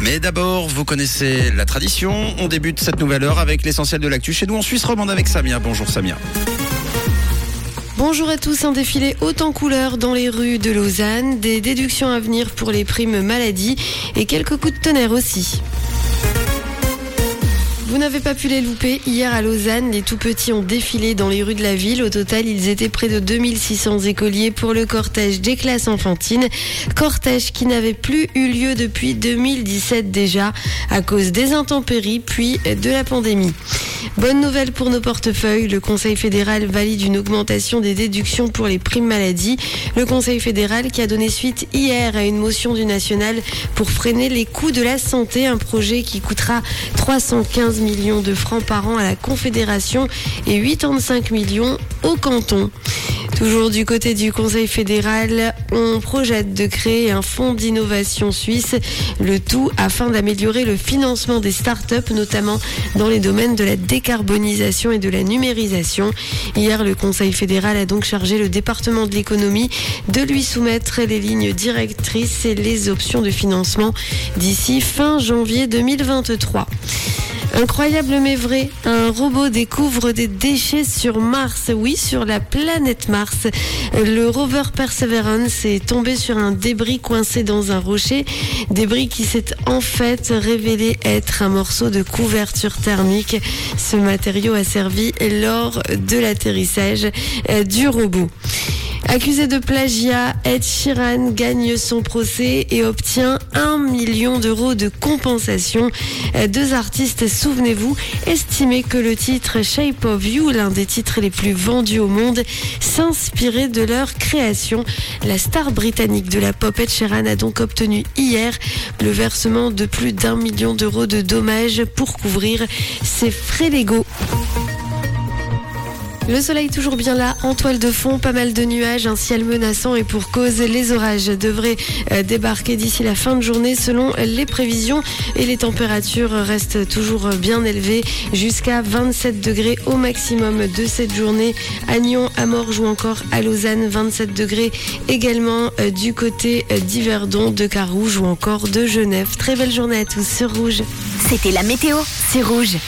Mais d'abord, vous connaissez la tradition. On débute cette nouvelle heure avec l'essentiel de l'actu chez nous en Suisse romande avec Samia. Bonjour Samia. Bonjour à tous, un défilé haut en couleur dans les rues de Lausanne, des déductions à venir pour les primes maladie et quelques coups de tonnerre aussi. Vous n'avez pas pu les louper. Hier à Lausanne, les tout petits ont défilé dans les rues de la ville. Au total, ils étaient près de 2600 écoliers pour le cortège des classes enfantines. Cortège qui n'avait plus eu lieu depuis 2017 déjà à cause des intempéries puis de la pandémie. Bonne nouvelle pour nos portefeuilles. Le Conseil fédéral valide une augmentation des déductions pour les primes maladie. Le Conseil fédéral qui a donné suite hier à une motion du national pour freiner les coûts de la santé, un projet qui coûtera 315 millions de francs par an à la Confédération et 85 millions au canton. Toujours du côté du Conseil fédéral, on projette de créer un fonds d'innovation suisse, le tout afin d'améliorer le financement des startups, notamment dans les domaines de la décarbonisation et de la numérisation. Hier, le Conseil fédéral a donc chargé le département de l'économie de lui soumettre les lignes directrices et les options de financement d'ici fin janvier 2023. Incroyable mais vrai, un robot découvre des déchets sur Mars, oui, sur la planète Mars. Le rover Perseverance est tombé sur un débris coincé dans un rocher, débris qui s'est en fait révélé être un morceau de couverture thermique. Ce matériau a servi lors de l'atterrissage du robot. Accusé de plagiat, Ed Sheeran gagne son procès et obtient un million d'euros de compensation. Deux artistes, souvenez-vous, estimaient que le titre Shape of You, l'un des titres les plus vendus au monde, s'inspirait de leur création. La star britannique de la pop Ed Sheeran a donc obtenu hier le versement de plus d'un million d'euros de dommages pour couvrir ses frais légaux. Le soleil toujours bien là, en toile de fond, pas mal de nuages, un ciel menaçant et pour cause, les orages devraient euh, débarquer d'ici la fin de journée selon les prévisions et les températures restent toujours bien élevées jusqu'à 27 degrés au maximum de cette journée. À Nyon, à Morges ou encore à Lausanne, 27 degrés également euh, du côté euh, d'Yverdon, de Carouge ou encore de Genève. Très belle journée à tous sur Rouge. C'était la météo, c'est rouge.